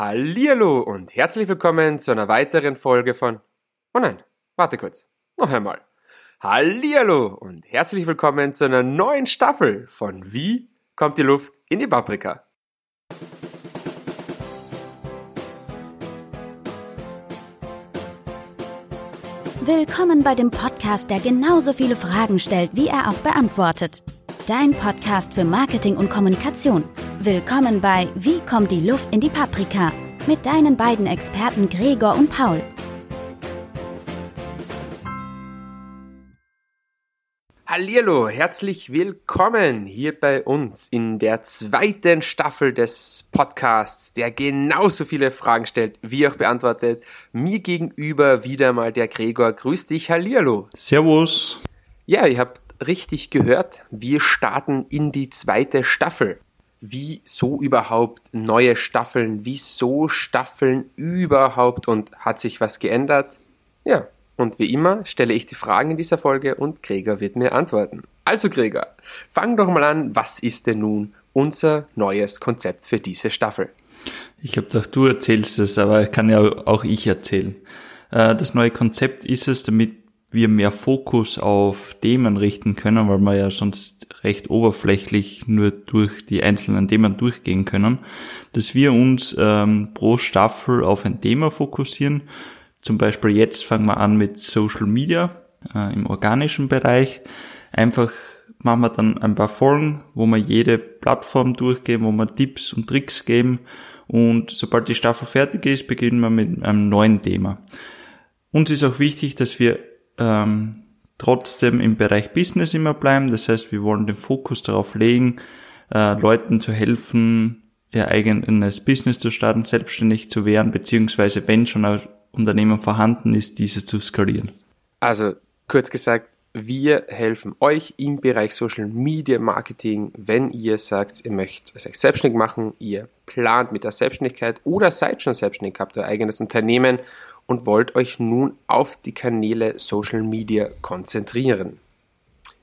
Hallihallo und herzlich willkommen zu einer weiteren Folge von Oh nein, warte kurz. Noch einmal. Hallihallo und herzlich willkommen zu einer neuen Staffel von Wie kommt die Luft in die Paprika? Willkommen bei dem Podcast, der genauso viele Fragen stellt, wie er auch beantwortet. Dein Podcast für Marketing und Kommunikation. Willkommen bei Wie kommt die Luft in die Paprika? Mit deinen beiden Experten Gregor und Paul. Hallihallo, herzlich willkommen hier bei uns in der zweiten Staffel des Podcasts, der genauso viele Fragen stellt, wie auch beantwortet. Mir gegenüber wieder mal der Gregor. Grüß dich, Hallihallo. Servus. Ja, ihr habt richtig gehört. Wir starten in die zweite Staffel. Wieso überhaupt neue Staffeln? Wieso Staffeln überhaupt? Und hat sich was geändert? Ja, und wie immer stelle ich die Fragen in dieser Folge und Gregor wird mir antworten. Also Gregor, fang doch mal an, was ist denn nun unser neues Konzept für diese Staffel? Ich habe gedacht, du erzählst es, aber kann ja auch ich erzählen. Äh, das neue Konzept ist es, damit wir mehr Fokus auf Themen richten können, weil wir ja sonst recht oberflächlich nur durch die einzelnen Themen durchgehen können, dass wir uns ähm, pro Staffel auf ein Thema fokussieren zum Beispiel jetzt fangen wir an mit Social Media äh, im organischen Bereich. Einfach machen wir dann ein paar Folgen, wo wir jede Plattform durchgehen, wo wir Tipps und Tricks geben. Und sobald die Staffel fertig ist, beginnen wir mit einem neuen Thema. Uns ist auch wichtig, dass wir ähm, trotzdem im Bereich Business immer bleiben. Das heißt, wir wollen den Fokus darauf legen, äh, Leuten zu helfen, ihr eigenes Business zu starten, selbstständig zu werden, beziehungsweise wenn schon Unternehmen vorhanden ist, diese zu skalieren? Also kurz gesagt, wir helfen euch im Bereich Social Media Marketing, wenn ihr sagt, ihr möchtet euch selbstständig machen, ihr plant mit der Selbstständigkeit oder seid schon selbstständig, habt euer eigenes Unternehmen und wollt euch nun auf die Kanäle Social Media konzentrieren.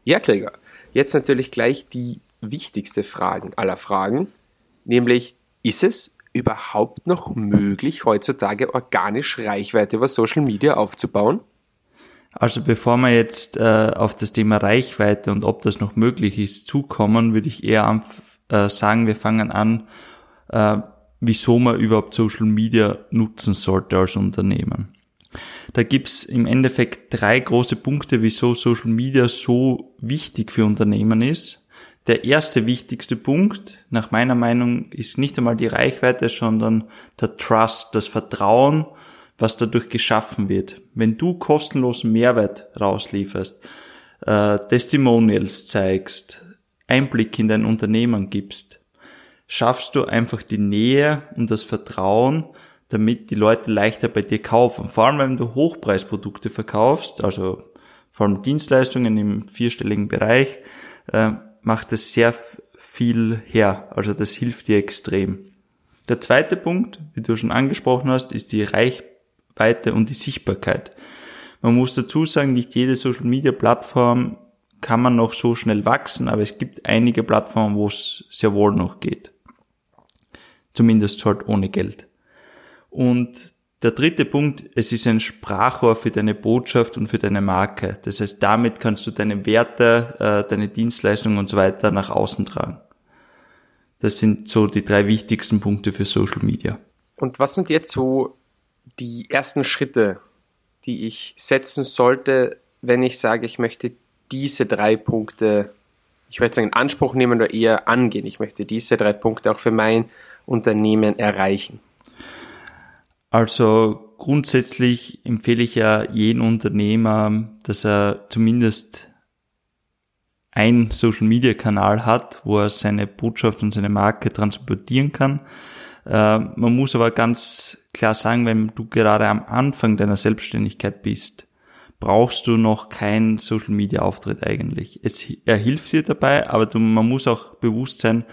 Ja, Krieger, jetzt natürlich gleich die wichtigste Frage aller Fragen, nämlich ist es überhaupt noch möglich, heutzutage organisch Reichweite über Social Media aufzubauen? Also bevor wir jetzt äh, auf das Thema Reichweite und ob das noch möglich ist zukommen, würde ich eher äh, sagen, wir fangen an, äh, wieso man überhaupt Social Media nutzen sollte als Unternehmen. Da gibt's im Endeffekt drei große Punkte, wieso Social Media so wichtig für Unternehmen ist. Der erste wichtigste Punkt, nach meiner Meinung, ist nicht einmal die Reichweite, sondern der Trust, das Vertrauen, was dadurch geschaffen wird. Wenn du kostenlosen Mehrwert rauslieferst, äh, Testimonials zeigst, Einblick in dein Unternehmen gibst, schaffst du einfach die Nähe und das Vertrauen, damit die Leute leichter bei dir kaufen. Vor allem, wenn du Hochpreisprodukte verkaufst, also vor allem Dienstleistungen im vierstelligen Bereich, äh, macht es sehr viel her. Also das hilft dir extrem. Der zweite Punkt, wie du schon angesprochen hast, ist die Reichweite und die Sichtbarkeit. Man muss dazu sagen, nicht jede Social Media Plattform kann man noch so schnell wachsen, aber es gibt einige Plattformen, wo es sehr wohl noch geht. Zumindest halt ohne Geld. Und der dritte Punkt, es ist ein Sprachrohr für deine Botschaft und für deine Marke. Das heißt, damit kannst du deine Werte, äh, deine Dienstleistungen und so weiter nach außen tragen. Das sind so die drei wichtigsten Punkte für Social Media. Und was sind jetzt so die ersten Schritte, die ich setzen sollte, wenn ich sage, ich möchte diese drei Punkte, ich möchte sagen, in Anspruch nehmen oder eher angehen. Ich möchte diese drei Punkte auch für mein Unternehmen erreichen. Also grundsätzlich empfehle ich ja jeden Unternehmer, dass er zumindest ein Social Media Kanal hat, wo er seine Botschaft und seine Marke transportieren kann. Äh, man muss aber ganz klar sagen, wenn du gerade am Anfang deiner Selbstständigkeit bist, brauchst du noch keinen Social Media Auftritt eigentlich. Es, er hilft dir dabei, aber du, man muss auch bewusst sein,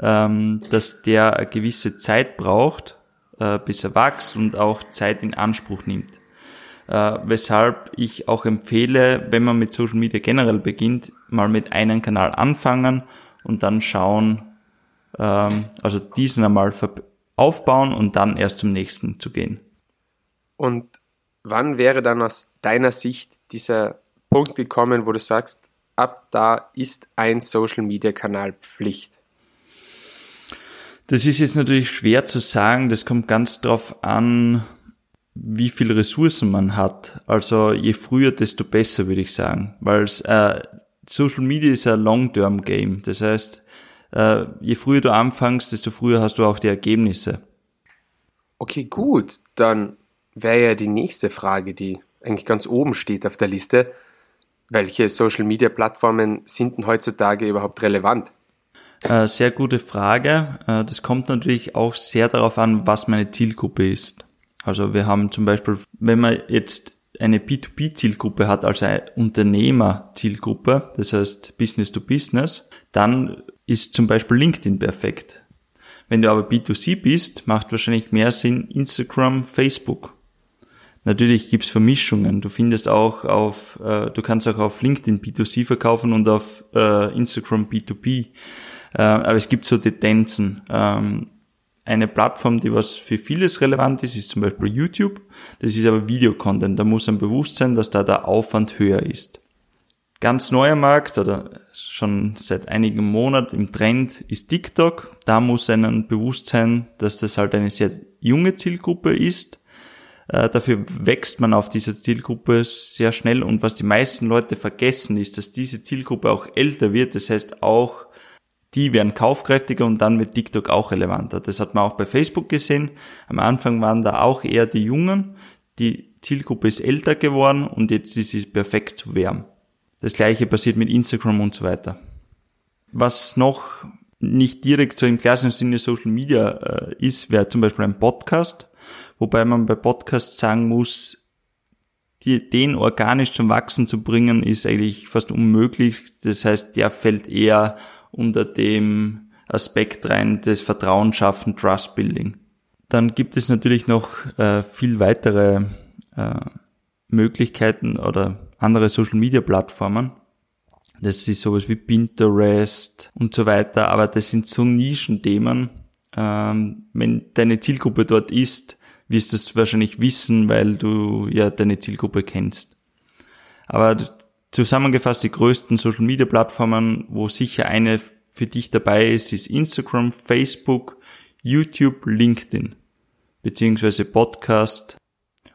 ähm, dass der eine gewisse Zeit braucht, äh, bis er wächst und auch Zeit in Anspruch nimmt. Äh, weshalb ich auch empfehle, wenn man mit Social Media generell beginnt, mal mit einem Kanal anfangen und dann schauen, ähm, also diesen einmal aufbauen und dann erst zum nächsten zu gehen. Und wann wäre dann aus deiner Sicht dieser Punkt gekommen, wo du sagst, ab da ist ein Social-Media-Kanal Pflicht? Das ist jetzt natürlich schwer zu sagen. Das kommt ganz drauf an, wie viel Ressourcen man hat. Also je früher, desto besser, würde ich sagen. Weil äh, Social Media ist ein Long-Term-Game. Das heißt, äh, je früher du anfängst, desto früher hast du auch die Ergebnisse. Okay, gut. Dann wäre ja die nächste Frage, die eigentlich ganz oben steht auf der Liste. Welche Social Media Plattformen sind denn heutzutage überhaupt relevant? Äh, sehr gute Frage. Äh, das kommt natürlich auch sehr darauf an, was meine Zielgruppe ist. Also wir haben zum Beispiel, wenn man jetzt eine B2B-Zielgruppe hat, also eine Unternehmer-Zielgruppe, das heißt Business to Business, dann ist zum Beispiel LinkedIn perfekt. Wenn du aber B2C bist, macht wahrscheinlich mehr Sinn Instagram, Facebook. Natürlich gibt's Vermischungen. Du findest auch auf, äh, du kannst auch auf LinkedIn B2C verkaufen und auf äh, Instagram B2B. Äh, aber es gibt so Tendenzen. Ähm, eine Plattform, die was für vieles relevant ist, ist zum Beispiel YouTube. Das ist aber Videocontent. Da muss ein Bewusstsein, dass da der Aufwand höher ist. Ganz neuer Markt oder schon seit einigen Monaten im Trend ist TikTok. Da muss einem bewusst sein, dass das halt eine sehr junge Zielgruppe ist. Äh, dafür wächst man auf dieser Zielgruppe sehr schnell und was die meisten Leute vergessen ist, dass diese Zielgruppe auch älter wird. Das heißt auch die werden kaufkräftiger und dann wird TikTok auch relevanter. Das hat man auch bei Facebook gesehen. Am Anfang waren da auch eher die Jungen. Die Zielgruppe ist älter geworden und jetzt ist sie perfekt zu wärmen. Das gleiche passiert mit Instagram und so weiter. Was noch nicht direkt so im klassischen Sinne Social Media äh, ist, wäre zum Beispiel ein Podcast, wobei man bei Podcasts sagen muss, die, den organisch zum Wachsen zu bringen, ist eigentlich fast unmöglich. Das heißt, der fällt eher unter dem Aspekt rein des Vertrauen schaffen, Trust Building. Dann gibt es natürlich noch äh, viel weitere äh, Möglichkeiten oder andere Social Media Plattformen. Das ist sowas wie Pinterest und so weiter, aber das sind so Nischenthemen. Ähm, wenn deine Zielgruppe dort ist, wirst du es wahrscheinlich wissen, weil du ja deine Zielgruppe kennst. Aber Zusammengefasst die größten Social Media Plattformen, wo sicher eine für dich dabei ist, ist Instagram, Facebook, YouTube, LinkedIn, beziehungsweise Podcast.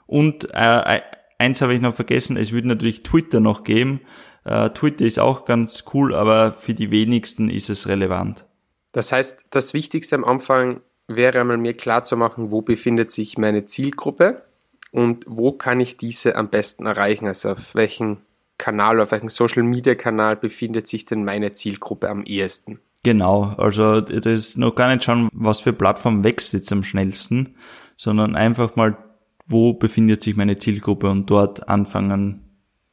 Und äh, eins habe ich noch vergessen, es würde natürlich Twitter noch geben. Äh, Twitter ist auch ganz cool, aber für die wenigsten ist es relevant. Das heißt, das Wichtigste am Anfang wäre einmal mir klar zu machen, wo befindet sich meine Zielgruppe und wo kann ich diese am besten erreichen, also auf welchen Kanal, auf welchem Social Media Kanal befindet sich denn meine Zielgruppe am ehesten? Genau, also das ist noch gar nicht schauen, was für Plattform wächst jetzt am schnellsten, sondern einfach mal, wo befindet sich meine Zielgruppe und dort anfangen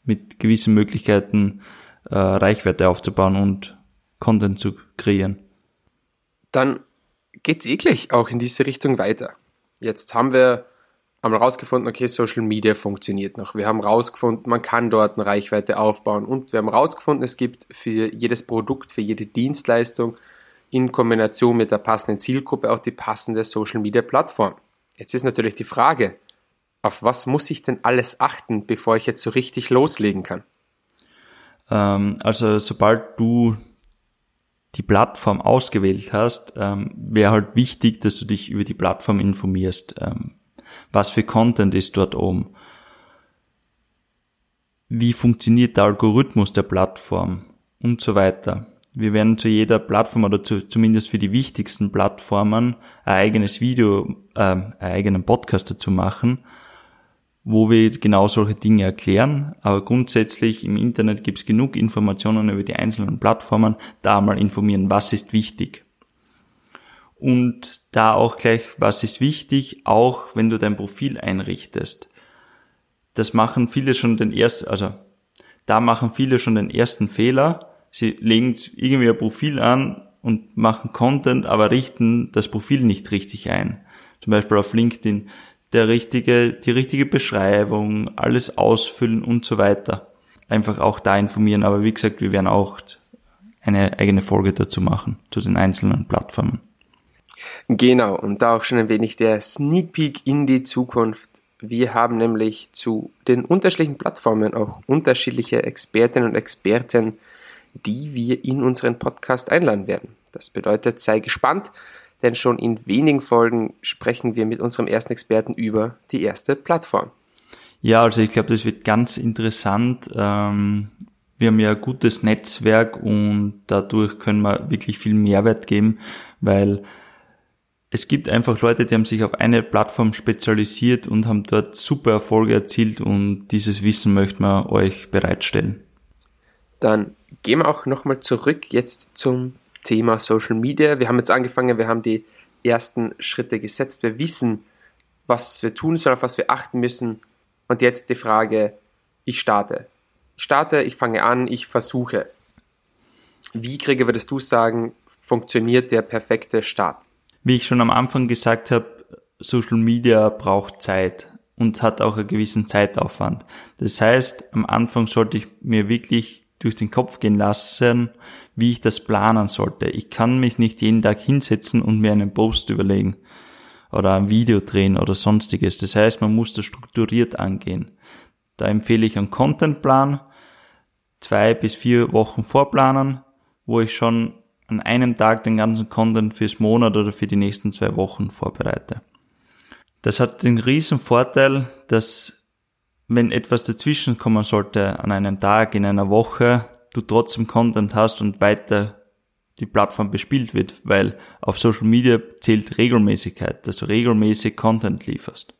mit gewissen Möglichkeiten äh, Reichweite aufzubauen und Content zu kreieren. Dann geht's eklig auch in diese Richtung weiter. Jetzt haben wir haben rausgefunden, okay, Social Media funktioniert noch. Wir haben rausgefunden, man kann dort eine Reichweite aufbauen und wir haben rausgefunden, es gibt für jedes Produkt, für jede Dienstleistung in Kombination mit der passenden Zielgruppe auch die passende Social Media Plattform. Jetzt ist natürlich die Frage, auf was muss ich denn alles achten, bevor ich jetzt so richtig loslegen kann? Ähm, also sobald du die Plattform ausgewählt hast, ähm, wäre halt wichtig, dass du dich über die Plattform informierst. Was für Content ist dort oben, wie funktioniert der Algorithmus der Plattform und so weiter. Wir werden zu jeder Plattform oder zu, zumindest für die wichtigsten Plattformen ein eigenes Video, äh, einen eigenen Podcast dazu machen, wo wir genau solche Dinge erklären. Aber grundsätzlich im Internet gibt es genug Informationen über die einzelnen Plattformen, da mal informieren, was ist wichtig. Und da auch gleich, was ist wichtig, auch wenn du dein Profil einrichtest. Das machen viele schon den ersten, also da machen viele schon den ersten Fehler. Sie legen irgendwie ein Profil an und machen Content, aber richten das Profil nicht richtig ein. Zum Beispiel auf LinkedIn der richtige, die richtige Beschreibung, alles ausfüllen und so weiter. Einfach auch da informieren. Aber wie gesagt, wir werden auch eine eigene Folge dazu machen, zu den einzelnen Plattformen. Genau, und da auch schon ein wenig der Sneak Peek in die Zukunft. Wir haben nämlich zu den unterschiedlichen Plattformen auch unterschiedliche Expertinnen und Experten, die wir in unseren Podcast einladen werden. Das bedeutet, sei gespannt, denn schon in wenigen Folgen sprechen wir mit unserem ersten Experten über die erste Plattform. Ja, also ich glaube, das wird ganz interessant. Ähm, wir haben ja ein gutes Netzwerk und dadurch können wir wirklich viel Mehrwert geben, weil es gibt einfach Leute, die haben sich auf eine Plattform spezialisiert und haben dort super Erfolge erzielt und dieses Wissen möchten wir euch bereitstellen. Dann gehen wir auch nochmal zurück jetzt zum Thema Social Media. Wir haben jetzt angefangen, wir haben die ersten Schritte gesetzt. Wir wissen, was wir tun sollen, auf was wir achten müssen. Und jetzt die Frage, ich starte. Ich starte, ich fange an, ich versuche. Wie, Krieger, würdest du sagen, funktioniert der perfekte Start? Wie ich schon am Anfang gesagt habe, Social Media braucht Zeit und hat auch einen gewissen Zeitaufwand. Das heißt, am Anfang sollte ich mir wirklich durch den Kopf gehen lassen, wie ich das planen sollte. Ich kann mich nicht jeden Tag hinsetzen und mir einen Post überlegen oder ein Video drehen oder sonstiges. Das heißt, man muss das strukturiert angehen. Da empfehle ich einen Contentplan, zwei bis vier Wochen vorplanen, wo ich schon an einem Tag den ganzen Content fürs Monat oder für die nächsten zwei Wochen vorbereite. Das hat den riesen Vorteil, dass wenn etwas dazwischen kommen sollte an einem Tag, in einer Woche, du trotzdem Content hast und weiter die Plattform bespielt wird, weil auf Social Media zählt Regelmäßigkeit, dass du regelmäßig Content lieferst.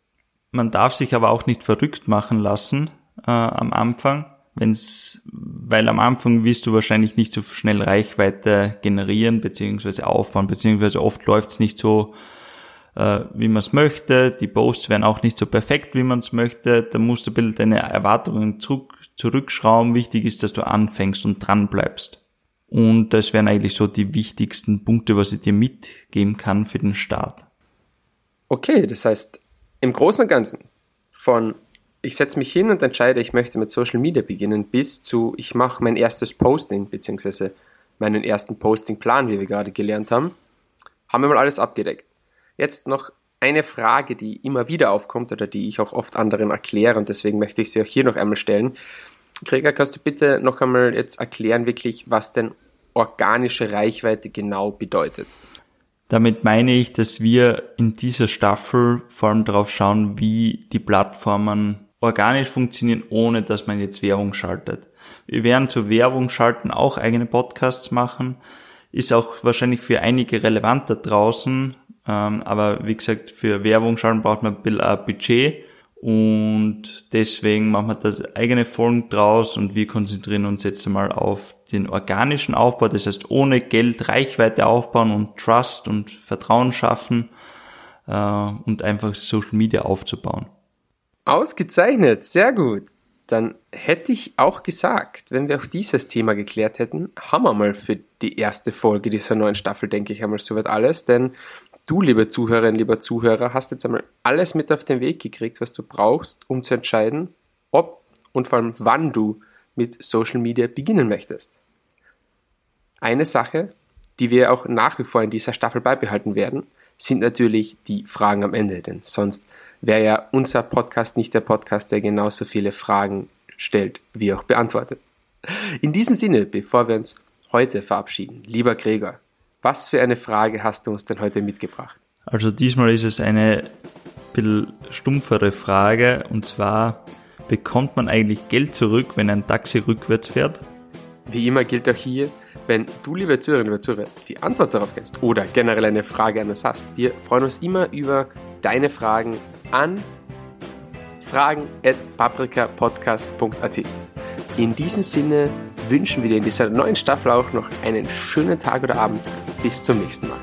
Man darf sich aber auch nicht verrückt machen lassen äh, am Anfang, wenn's, weil am Anfang wirst du wahrscheinlich nicht so schnell Reichweite generieren bzw. aufbauen, beziehungsweise oft läuft's nicht so, äh, wie man es möchte. Die Posts werden auch nicht so perfekt, wie man es möchte. Da musst du ein bisschen deine Erwartungen zurück, zurückschrauben. Wichtig ist, dass du anfängst und dran bleibst. Und das wären eigentlich so die wichtigsten Punkte, was ich dir mitgeben kann für den Start. Okay, das heißt, im Großen und Ganzen von ich setze mich hin und entscheide, ich möchte mit Social Media beginnen, bis zu ich mache mein erstes Posting, beziehungsweise meinen ersten Postingplan, wie wir gerade gelernt haben, haben wir mal alles abgedeckt. Jetzt noch eine Frage, die immer wieder aufkommt oder die ich auch oft anderen erkläre und deswegen möchte ich sie auch hier noch einmal stellen. Gregor, kannst du bitte noch einmal jetzt erklären, wirklich, was denn organische Reichweite genau bedeutet? Damit meine ich, dass wir in dieser Staffel vor allem darauf schauen, wie die Plattformen organisch funktionieren, ohne dass man jetzt Werbung schaltet. Wir werden zur Werbung schalten auch eigene Podcasts machen. Ist auch wahrscheinlich für einige relevant da draußen, ähm, aber wie gesagt, für Werbung schalten braucht man ein Budget und deswegen machen wir da eigene Folgen draus und wir konzentrieren uns jetzt einmal auf den organischen Aufbau, das heißt ohne Geld Reichweite aufbauen und Trust und Vertrauen schaffen äh, und einfach Social Media aufzubauen. Ausgezeichnet, sehr gut. Dann hätte ich auch gesagt, wenn wir auch dieses Thema geklärt hätten, haben wir mal für die erste Folge dieser neuen Staffel, denke ich einmal, soweit alles, denn Du, liebe Zuhörerin, lieber Zuhörer, hast jetzt einmal alles mit auf den Weg gekriegt, was du brauchst, um zu entscheiden, ob und vor allem wann du mit Social Media beginnen möchtest. Eine Sache, die wir auch nach wie vor in dieser Staffel beibehalten werden, sind natürlich die Fragen am Ende, denn sonst wäre ja unser Podcast nicht der Podcast, der genauso viele Fragen stellt, wie auch beantwortet. In diesem Sinne, bevor wir uns heute verabschieden, lieber Gregor, was für eine Frage hast du uns denn heute mitgebracht? Also diesmal ist es eine bisschen stumpfere Frage und zwar, bekommt man eigentlich Geld zurück, wenn ein Taxi rückwärts fährt? Wie immer gilt auch hier, wenn du, liebe Zuhörerinnen, liebe Zuhörer, die Antwort darauf kennst oder generell eine Frage an uns hast, wir freuen uns immer über deine Fragen an fragen.paprikapodcast.at. In diesem Sinne wünschen wir dir in dieser neuen Staffel auch noch einen schönen Tag oder Abend bis zum nächsten Mal.